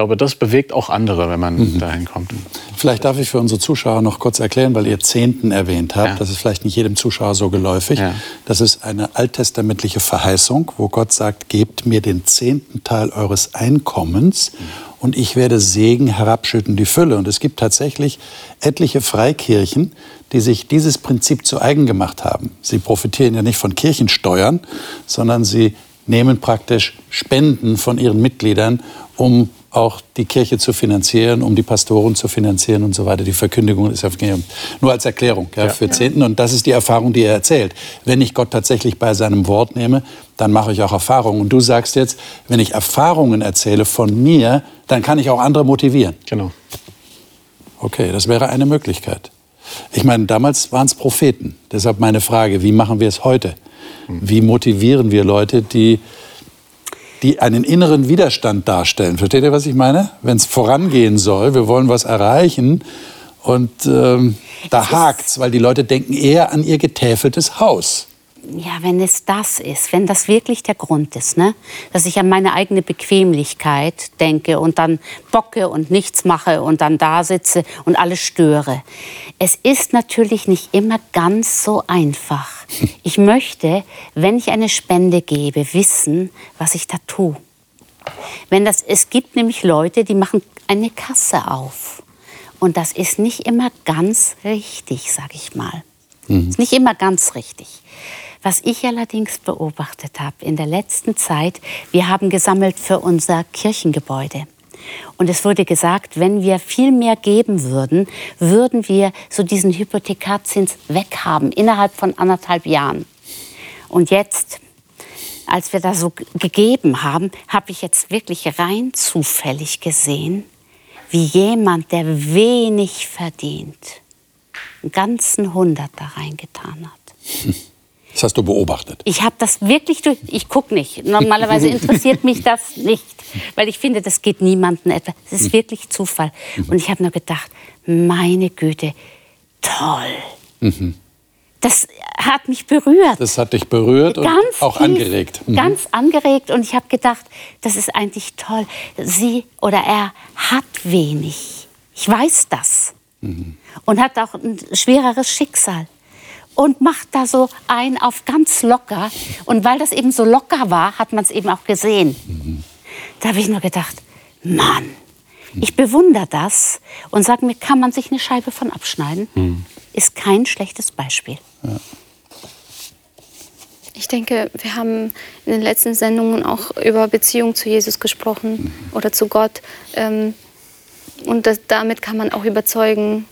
glaube, das bewegt auch andere, wenn man dahin kommt. Vielleicht darf ich für unsere Zuschauer noch kurz erklären, weil ihr Zehnten erwähnt habt. Ja. Das ist vielleicht nicht jedem Zuschauer so geläufig. Ja. Das ist eine alttestamentliche Verheißung, wo Gott sagt, gebt mir den zehnten Teil eures Einkommens und ich werde Segen herabschütten, die Fülle. Und es gibt tatsächlich etliche Freikirchen, die sich dieses Prinzip zu eigen gemacht haben. Sie profitieren ja nicht von Kirchensteuern, sondern sie nehmen praktisch Spenden von ihren Mitgliedern, um auch die Kirche zu finanzieren, um die Pastoren zu finanzieren und so weiter. Die Verkündigung des Evangeliums. Nur als Erklärung ja, für Zehnten. Und das ist die Erfahrung, die er erzählt. Wenn ich Gott tatsächlich bei seinem Wort nehme, dann mache ich auch Erfahrungen. Und du sagst jetzt, wenn ich Erfahrungen erzähle von mir, dann kann ich auch andere motivieren. Genau. Okay, das wäre eine Möglichkeit. Ich meine, damals waren es Propheten. Deshalb meine Frage, wie machen wir es heute? Wie motivieren wir Leute, die, die einen inneren Widerstand darstellen? Versteht ihr, was ich meine? Wenn es vorangehen soll, wir wollen was erreichen und ähm, da hakt's, weil die Leute denken eher an ihr getäfeltes Haus. Ja, wenn es das ist, wenn das wirklich der Grund ist, ne? dass ich an meine eigene Bequemlichkeit denke und dann bocke und nichts mache und dann da sitze und alles störe. Es ist natürlich nicht immer ganz so einfach. [laughs] Ich möchte, wenn ich eine Spende gebe, wissen, was ich da tue. Wenn das, es gibt nämlich Leute, die machen eine Kasse auf. Und das ist nicht immer ganz richtig, sag ich mal. Ist nicht immer ganz richtig. Was ich allerdings beobachtet habe in der letzten Zeit, wir haben gesammelt für unser Kirchengebäude. Und es wurde gesagt, wenn wir viel mehr geben würden, würden wir so diesen Hypothekarzins weghaben innerhalb von anderthalb Jahren. Und jetzt, als wir da so gegeben haben, habe ich jetzt wirklich rein zufällig gesehen, wie jemand, der wenig verdient, einen ganzen Hundert da reingetan hat. [laughs] Das hast du beobachtet. Ich habe das wirklich durch. Ich gucke nicht. Normalerweise [laughs] interessiert mich das nicht, weil ich finde, das geht niemandem etwas. Es ist wirklich Zufall. Und ich habe nur gedacht, meine Güte, toll. Das hat mich berührt. Das hat dich berührt und ganz auch tief, angeregt. Mhm. Ganz angeregt. Und ich habe gedacht, das ist eigentlich toll. Sie oder er hat wenig. Ich weiß das. Mhm. Und hat auch ein schwereres Schicksal. Und macht da so ein auf ganz locker. Und weil das eben so locker war, hat man es eben auch gesehen. Mhm. Da habe ich nur gedacht, Mann, Ich bewundere das und sage mir, kann man sich eine Scheibe von abschneiden? Mhm. Ist kein schlechtes Beispiel. Ja. Ich denke, wir haben in den letzten Sendungen auch über Beziehung zu Jesus gesprochen mhm. oder zu Gott. Ähm, und das, damit kann man auch überzeugen,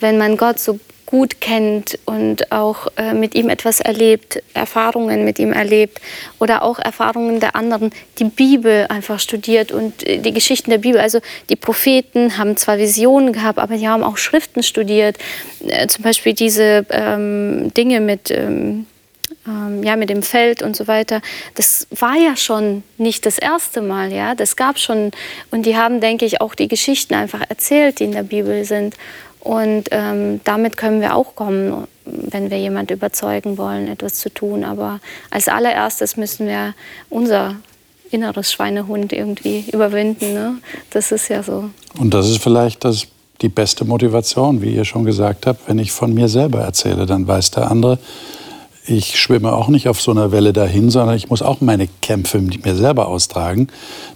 wenn man Gott so gut kennt und auch äh, mit ihm etwas erlebt, Erfahrungen mit ihm erlebt oder auch Erfahrungen der anderen, die Bibel einfach studiert und äh, die Geschichten der Bibel. Also die Propheten haben zwar Visionen gehabt, aber die haben auch Schriften studiert. Äh, zum Beispiel diese ähm, Dinge mit... Ähm, ähm, ja, mit dem Feld und so weiter. Das war ja schon nicht das erste Mal, ja. Das gab schon und die haben, denke ich, auch die Geschichten einfach erzählt, die in der Bibel sind. Und ähm, damit können wir auch kommen, wenn wir jemand überzeugen wollen, etwas zu tun. Aber als allererstes müssen wir unser inneres Schweinehund irgendwie überwinden. Ne? Das ist ja so. Und das ist vielleicht das, die beste Motivation, wie ihr schon gesagt habt. Wenn ich von mir selber erzähle, dann weiß der andere, ich schwimme auch nicht auf so einer Welle dahin, sondern ich muss auch meine Kämpfe mit mir selber austragen,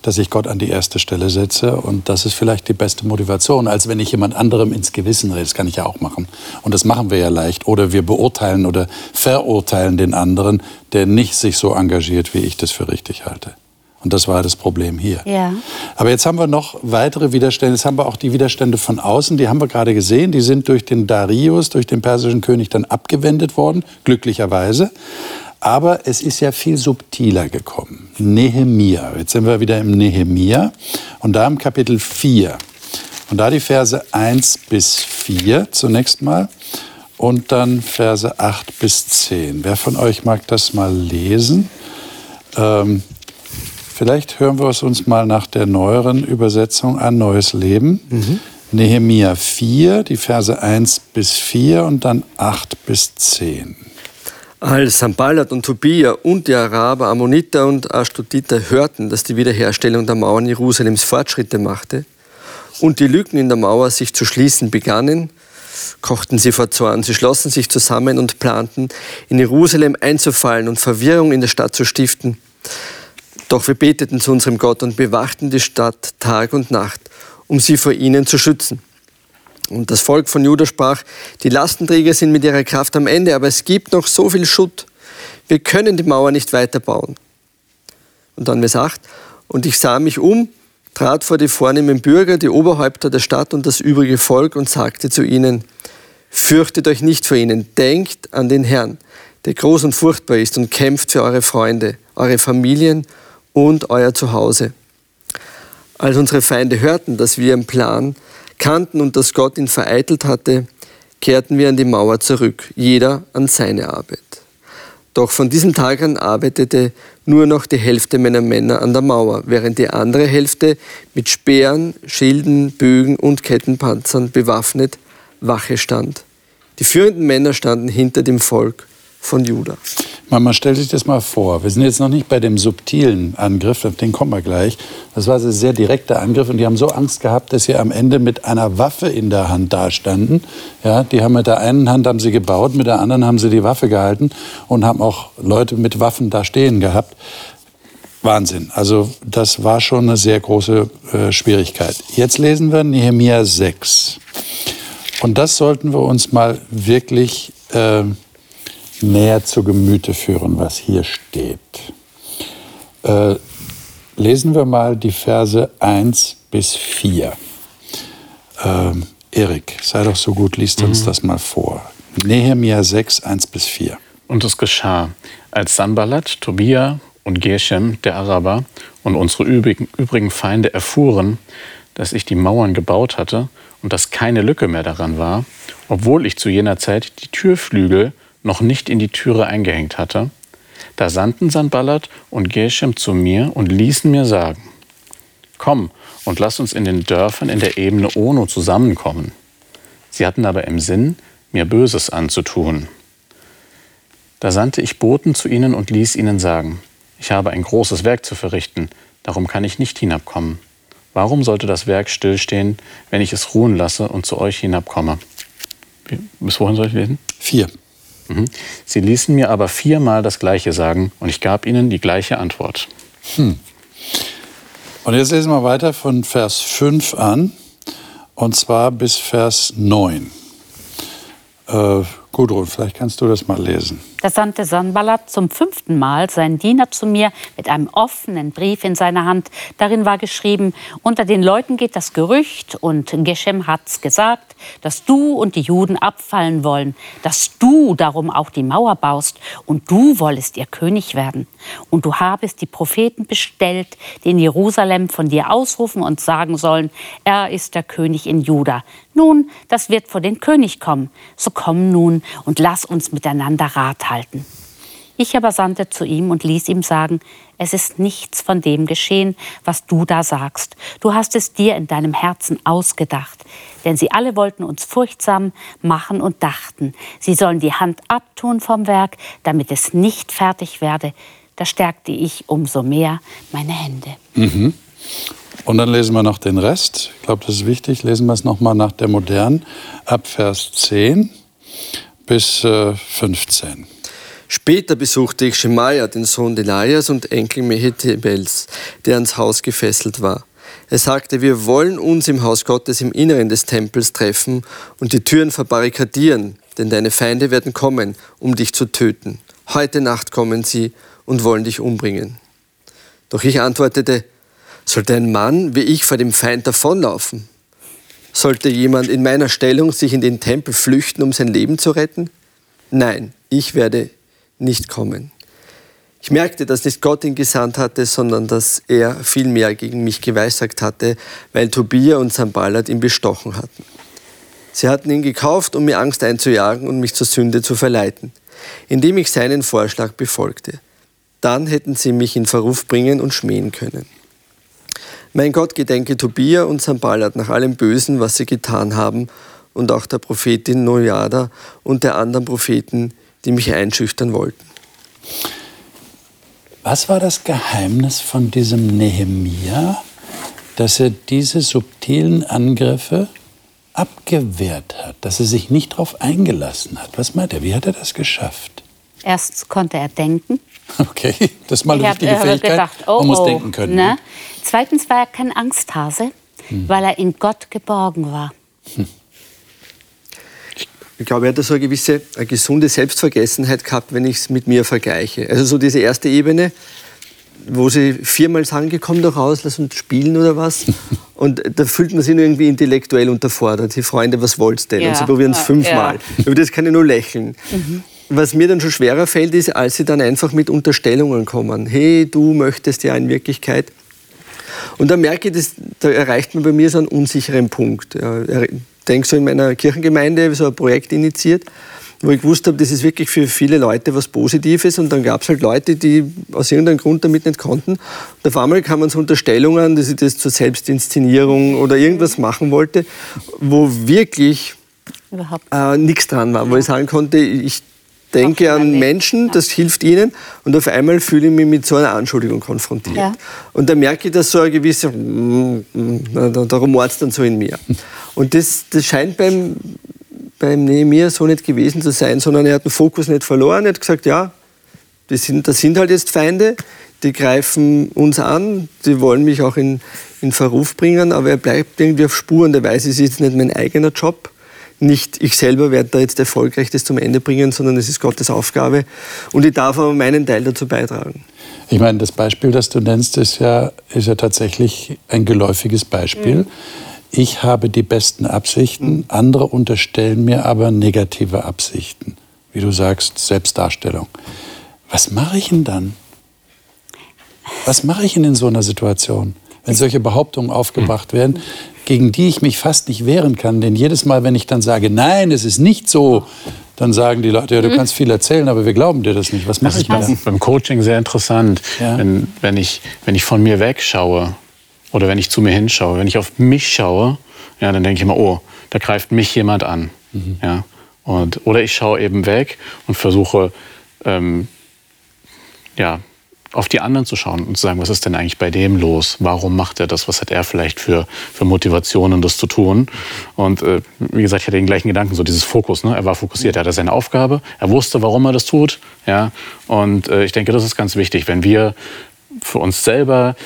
dass ich Gott an die erste Stelle setze. Und das ist vielleicht die beste Motivation, als wenn ich jemand anderem ins Gewissen rede. Das kann ich ja auch machen. Und das machen wir ja leicht. Oder wir beurteilen oder verurteilen den anderen, der nicht sich so engagiert, wie ich das für richtig halte. Und das war das Problem hier. Ja. Aber jetzt haben wir noch weitere Widerstände. Jetzt haben wir auch die Widerstände von außen. Die haben wir gerade gesehen. Die sind durch den Darius, durch den persischen König dann abgewendet worden, glücklicherweise. Aber es ist ja viel subtiler gekommen. Nehemia. Jetzt sind wir wieder im Nehemia. Und da im Kapitel 4. Und da die Verse 1 bis 4 zunächst mal. Und dann Verse 8 bis 10. Wer von euch mag das mal lesen? Ähm, Vielleicht hören wir es uns mal nach der neueren Übersetzung an Neues Leben. Mhm. Nehemia 4, die Verse 1 bis 4 und dann 8 bis 10. Als Sambalat und Tobia und die Araber, Ammoniter und Ashtutiter hörten, dass die Wiederherstellung der Mauern Jerusalems Fortschritte machte und die Lücken in der Mauer sich zu schließen begannen, kochten sie vor Zorn. Sie schlossen sich zusammen und planten, in Jerusalem einzufallen und Verwirrung in der Stadt zu stiften. Doch wir beteten zu unserem Gott und bewachten die Stadt Tag und Nacht, um sie vor ihnen zu schützen. Und das Volk von Juda sprach, die Lastenträger sind mit ihrer Kraft am Ende, aber es gibt noch so viel Schutt. Wir können die Mauer nicht weiterbauen. Und dann Vers 8, und ich sah mich um, trat vor die vornehmen Bürger, die Oberhäupter der Stadt und das übrige Volk und sagte zu ihnen, fürchtet euch nicht vor ihnen, denkt an den Herrn, der groß und furchtbar ist und kämpft für eure Freunde, eure Familien und euer Zuhause. Als unsere Feinde hörten, dass wir im Plan kannten und dass Gott ihn vereitelt hatte, kehrten wir an die Mauer zurück, jeder an seine Arbeit. Doch von diesem Tag an arbeitete nur noch die Hälfte meiner Männer an der Mauer, während die andere Hälfte mit Speeren, Schilden, Bögen und Kettenpanzern bewaffnet Wache stand. Die führenden Männer standen hinter dem Volk von Juda. Man stellt sich das mal vor. Wir sind jetzt noch nicht bei dem subtilen Angriff, auf den kommen wir gleich. Das war ein sehr direkter Angriff und die haben so Angst gehabt, dass sie am Ende mit einer Waffe in der Hand dastanden. Ja, die haben mit der einen Hand haben sie gebaut, mit der anderen haben sie die Waffe gehalten und haben auch Leute mit Waffen da stehen gehabt. Wahnsinn. Also das war schon eine sehr große äh, Schwierigkeit. Jetzt lesen wir Nehemia 6. Und das sollten wir uns mal wirklich äh, näher zu Gemüte führen, was hier steht. Äh, lesen wir mal die Verse 1 bis 4. Äh, Erik, sei doch so gut, liest uns mhm. das mal vor. Nehemia 6, 1 bis 4. Und es geschah, als Sanballat, Tobia und Geshem, der Araber, und unsere übrigen, übrigen Feinde erfuhren, dass ich die Mauern gebaut hatte und dass keine Lücke mehr daran war, obwohl ich zu jener Zeit die Türflügel noch nicht in die Türe eingehängt hatte, da sandten Sanballat und Geshem zu mir und ließen mir sagen, komm und lass uns in den Dörfern in der Ebene Ono zusammenkommen. Sie hatten aber im Sinn, mir Böses anzutun. Da sandte ich Boten zu ihnen und ließ ihnen sagen, ich habe ein großes Werk zu verrichten, darum kann ich nicht hinabkommen. Warum sollte das Werk stillstehen, wenn ich es ruhen lasse und zu euch hinabkomme? Bis wohin soll ich lesen? Vier. Mhm. Sie ließen mir aber viermal das Gleiche sagen und ich gab ihnen die gleiche Antwort. Hm. Und jetzt lesen wir weiter von Vers 5 an, und zwar bis Vers 9. Äh, Gudrun, vielleicht kannst du das mal lesen. Da sandte Sanballat zum fünften Mal seinen Diener zu mir mit einem offenen Brief in seiner Hand. Darin war geschrieben, unter den Leuten geht das Gerücht und Geshem hat's gesagt, dass du und die Juden abfallen wollen, dass du darum auch die Mauer baust und du wollest ihr König werden. Und du habest die Propheten bestellt, die in Jerusalem von dir ausrufen und sagen sollen, er ist der König in Juda. Nun, das wird vor den König kommen. So komm nun und lass uns miteinander Rat halten. Ich aber sandte zu ihm und ließ ihm sagen, es ist nichts von dem geschehen, was du da sagst. Du hast es dir in deinem Herzen ausgedacht. Denn sie alle wollten uns furchtsam machen und dachten, sie sollen die Hand abtun vom Werk, damit es nicht fertig werde. Da stärkte ich umso mehr meine Hände. Mhm. Und dann lesen wir noch den Rest. Ich glaube, das ist wichtig. Lesen wir es nochmal nach der Modernen, ab Vers 10 bis äh, 15. Später besuchte ich Schemaja, den Sohn Delajas und Enkel Mehetebels, der ans Haus gefesselt war. Er sagte, wir wollen uns im Haus Gottes im Inneren des Tempels treffen und die Türen verbarrikadieren, denn deine Feinde werden kommen, um dich zu töten. Heute Nacht kommen sie und wollen dich umbringen. Doch ich antwortete, sollte ein Mann wie ich vor dem Feind davonlaufen? Sollte jemand in meiner Stellung sich in den Tempel flüchten, um sein Leben zu retten? Nein, ich werde nicht kommen. Ich merkte, dass nicht Gott ihn gesandt hatte, sondern dass er vielmehr gegen mich geweissagt hatte, weil Tobia und Sambalat ihn bestochen hatten. Sie hatten ihn gekauft, um mir Angst einzujagen und mich zur Sünde zu verleiten, indem ich seinen Vorschlag befolgte. Dann hätten sie mich in Verruf bringen und schmähen können. Mein Gott gedenke Tobia und Sambalat nach allem Bösen, was sie getan haben, und auch der Prophetin Nojada und der anderen Propheten, die mich einschüchtern wollten. Was war das Geheimnis von diesem Nehemia, dass er diese subtilen Angriffe abgewehrt hat, dass er sich nicht darauf eingelassen hat? Was meint er? Wie hat er das geschafft? Erstens konnte er denken. Okay, das ist mal eine wichtige Fähigkeit. Gedacht, oh, Man muss oh, denken können. Ne? Zweitens war er kein Angsthase, hm. weil er in Gott geborgen war. Hm. Ich glaube, er hat so eine gewisse eine gesunde Selbstvergessenheit gehabt, wenn ich es mit mir vergleiche. Also so diese erste Ebene, wo sie viermal sagen, komm doch raus, lass uns spielen oder was. [laughs] Und da fühlt man sich irgendwie intellektuell unterfordert. Die Freunde, was wollt's denn? Ja. Und sie probieren es fünfmal. Ja. Über das kann ich nur lächeln. Mhm. Was mir dann schon schwerer fällt, ist, als sie dann einfach mit Unterstellungen kommen. Hey, du möchtest ja in Wirklichkeit. Und da merke ich, das, da erreicht man bei mir so einen unsicheren Punkt. Ich denke so in meiner Kirchengemeinde, so ein Projekt initiiert, wo ich gewusst habe, das ist wirklich für viele Leute was Positives. Und dann gab es halt Leute, die aus irgendeinem Grund damit nicht konnten. Und auf einmal kamen so Unterstellungen, dass ich das zur Selbstinszenierung oder irgendwas machen wollte, wo wirklich äh, nichts dran war, wo ich sagen konnte, ich denke an Menschen, das hilft ihnen und auf einmal fühle ich mich mit so einer Anschuldigung konfrontiert. Ja. Und da merke ich, dass so eine gewisse, da rumort es dann so in mir. Und das, das scheint beim, beim Nehemiah so nicht gewesen zu sein, sondern er hat den Fokus nicht verloren. Er hat gesagt, ja, das sind, das sind halt jetzt Feinde, die greifen uns an, die wollen mich auch in, in Verruf bringen, aber er bleibt irgendwie auf Spuren. Der weiß, es ist jetzt nicht mein eigener Job nicht ich selber werde da jetzt erfolgreich das zum Ende bringen, sondern es ist Gottes Aufgabe und ich darf aber meinen Teil dazu beitragen. Ich meine, das Beispiel, das du nennst, ist ja, ist ja tatsächlich ein geläufiges Beispiel. Mhm. Ich habe die besten Absichten, andere unterstellen mir aber negative Absichten. Wie du sagst, Selbstdarstellung. Was mache ich denn dann? Was mache ich denn in so einer Situation? Wenn solche Behauptungen aufgebracht werden, gegen die ich mich fast nicht wehren kann. Denn jedes Mal, wenn ich dann sage, nein, es ist nicht so, dann sagen die Leute, ja, du mhm. kannst viel erzählen, aber wir glauben dir das nicht. Was mache ich dann? Beim Coaching sehr interessant, ja. wenn, wenn, ich, wenn ich von mir wegschaue oder wenn ich zu mir hinschaue, wenn ich auf mich schaue, ja, dann denke ich immer, oh, da greift mich jemand an. Mhm. Ja? Und, oder ich schaue eben weg und versuche, ähm, ja, auf die anderen zu schauen und zu sagen, was ist denn eigentlich bei dem los? Warum macht er das? Was hat er vielleicht für, für Motivationen, das zu tun? Und äh, wie gesagt, ich hatte den gleichen Gedanken, so dieses Fokus. Ne? Er war fokussiert, er hatte seine Aufgabe, er wusste, warum er das tut. Ja? Und äh, ich denke, das ist ganz wichtig, wenn wir für uns selber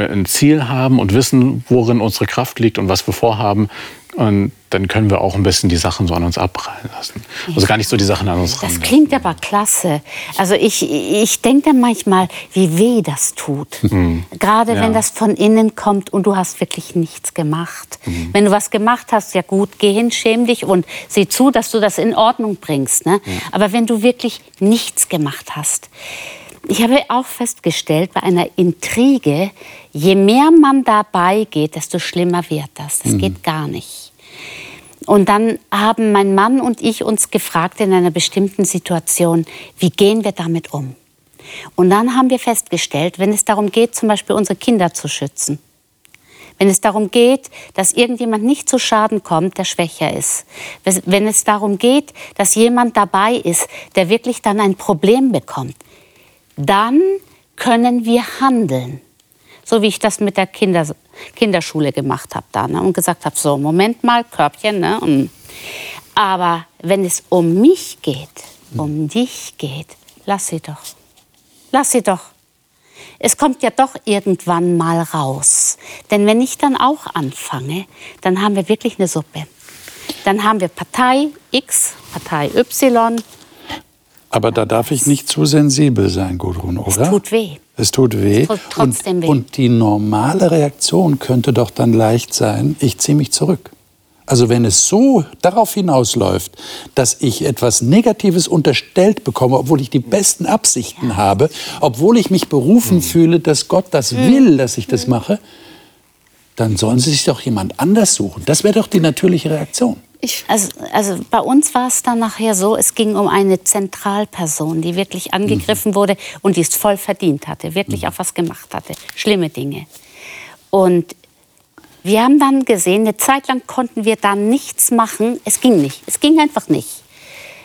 wir ein Ziel haben und wissen, worin unsere Kraft liegt und was wir vorhaben, und dann können wir auch ein bisschen die Sachen so an uns abprallen lassen. Also gar nicht so die Sachen an uns Das klingt aber klasse. Also ich, ich denke dann manchmal, wie weh das tut. Mhm. Gerade ja. wenn das von innen kommt und du hast wirklich nichts gemacht. Mhm. Wenn du was gemacht hast, ja gut, geh hin, schäm dich und sieh zu, dass du das in Ordnung bringst. Ne? Mhm. Aber wenn du wirklich nichts gemacht hast, ich habe auch festgestellt, bei einer Intrige, je mehr man dabei geht, desto schlimmer wird das. Das mhm. geht gar nicht. Und dann haben mein Mann und ich uns gefragt in einer bestimmten Situation, wie gehen wir damit um? Und dann haben wir festgestellt, wenn es darum geht, zum Beispiel unsere Kinder zu schützen, wenn es darum geht, dass irgendjemand nicht zu Schaden kommt, der schwächer ist, wenn es darum geht, dass jemand dabei ist, der wirklich dann ein Problem bekommt, dann können wir handeln. So wie ich das mit der Kinder, Kinderschule gemacht habe da ne? und gesagt habe, so, Moment mal, Körbchen. Ne? Aber wenn es um mich geht, um dich geht, lass sie doch. Lass sie doch. Es kommt ja doch irgendwann mal raus. Denn wenn ich dann auch anfange, dann haben wir wirklich eine Suppe. Dann haben wir Partei X, Partei Y, aber da darf ich nicht zu sensibel sein, Gudrun, oder? Es tut weh. Es tut weh. Es tut trotzdem und, weh. Und die normale Reaktion könnte doch dann leicht sein, ich ziehe mich zurück. Also wenn es so darauf hinausläuft, dass ich etwas Negatives unterstellt bekomme, obwohl ich die besten Absichten ja. habe, obwohl ich mich berufen mhm. fühle, dass Gott das mhm. will, dass ich das mhm. mache, dann sollen Sie sich doch jemand anders suchen. Das wäre doch die natürliche Reaktion. Ich also, also bei uns war es dann nachher so, es ging um eine Zentralperson, die wirklich angegriffen mhm. wurde und die es voll verdient hatte, wirklich mhm. auch was gemacht hatte, schlimme Dinge. Und wir haben dann gesehen, eine Zeit lang konnten wir da nichts machen, es ging nicht, es ging einfach nicht.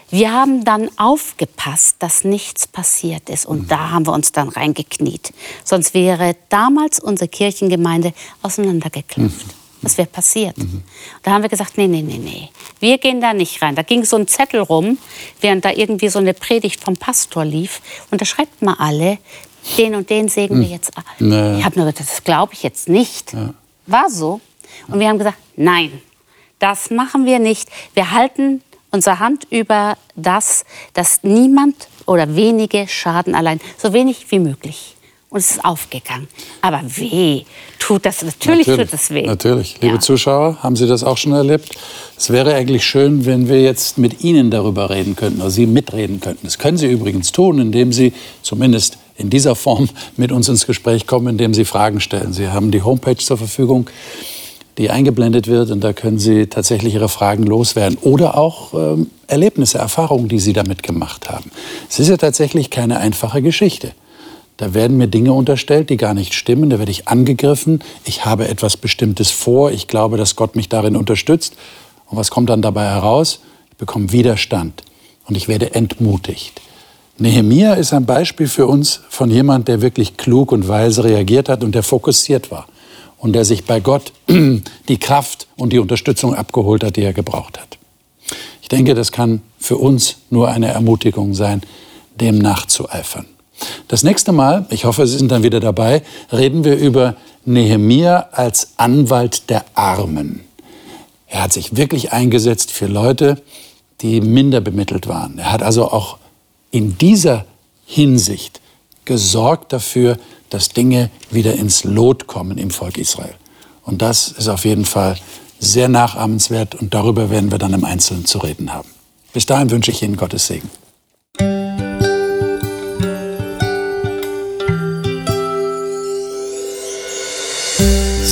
Wir haben dann aufgepasst, dass nichts passiert ist. Und mhm. da haben wir uns dann reingekniet. Sonst wäre damals unsere Kirchengemeinde auseinandergeklopft. Mhm. Was wäre passiert? Mhm. Da haben wir gesagt, nee, nee, nee, nee. Wir gehen da nicht rein. Da ging so ein Zettel rum, während da irgendwie so eine Predigt vom Pastor lief. Und da schreibt mal alle, den und den sägen wir mhm. jetzt ab. Nee. Ich habe nur gesagt, das glaube ich jetzt nicht. Ja. War so. Und wir haben gesagt, nein, das machen wir nicht. Wir halten unsere Hand über das, dass niemand oder wenige schaden allein, so wenig wie möglich und es ist aufgegangen. Aber weh, tut das, natürlich, natürlich tut das weh. Natürlich. Liebe ja. Zuschauer, haben Sie das auch schon erlebt? Es wäre eigentlich schön, wenn wir jetzt mit Ihnen darüber reden könnten, oder Sie mitreden könnten. Das können Sie übrigens tun, indem Sie zumindest in dieser Form mit uns ins Gespräch kommen, indem Sie Fragen stellen. Sie haben die Homepage zur Verfügung, die eingeblendet wird, und da können Sie tatsächlich Ihre Fragen loswerden. Oder auch ähm, Erlebnisse, Erfahrungen, die Sie damit gemacht haben. Es ist ja tatsächlich keine einfache Geschichte. Da werden mir Dinge unterstellt, die gar nicht stimmen. Da werde ich angegriffen. Ich habe etwas Bestimmtes vor. Ich glaube, dass Gott mich darin unterstützt. Und was kommt dann dabei heraus? Ich bekomme Widerstand und ich werde entmutigt. Nehemia ist ein Beispiel für uns von jemand, der wirklich klug und weise reagiert hat und der fokussiert war und der sich bei Gott [clears throat] die Kraft und die Unterstützung abgeholt hat, die er gebraucht hat. Ich denke, das kann für uns nur eine Ermutigung sein, dem nachzueifern. Das nächste Mal, ich hoffe, Sie sind dann wieder dabei, reden wir über Nehemia als Anwalt der Armen. Er hat sich wirklich eingesetzt für Leute, die minder bemittelt waren. Er hat also auch in dieser Hinsicht gesorgt dafür, dass Dinge wieder ins Lot kommen im Volk Israel. Und das ist auf jeden Fall sehr nachahmenswert und darüber werden wir dann im Einzelnen zu reden haben. Bis dahin wünsche ich Ihnen Gottes Segen.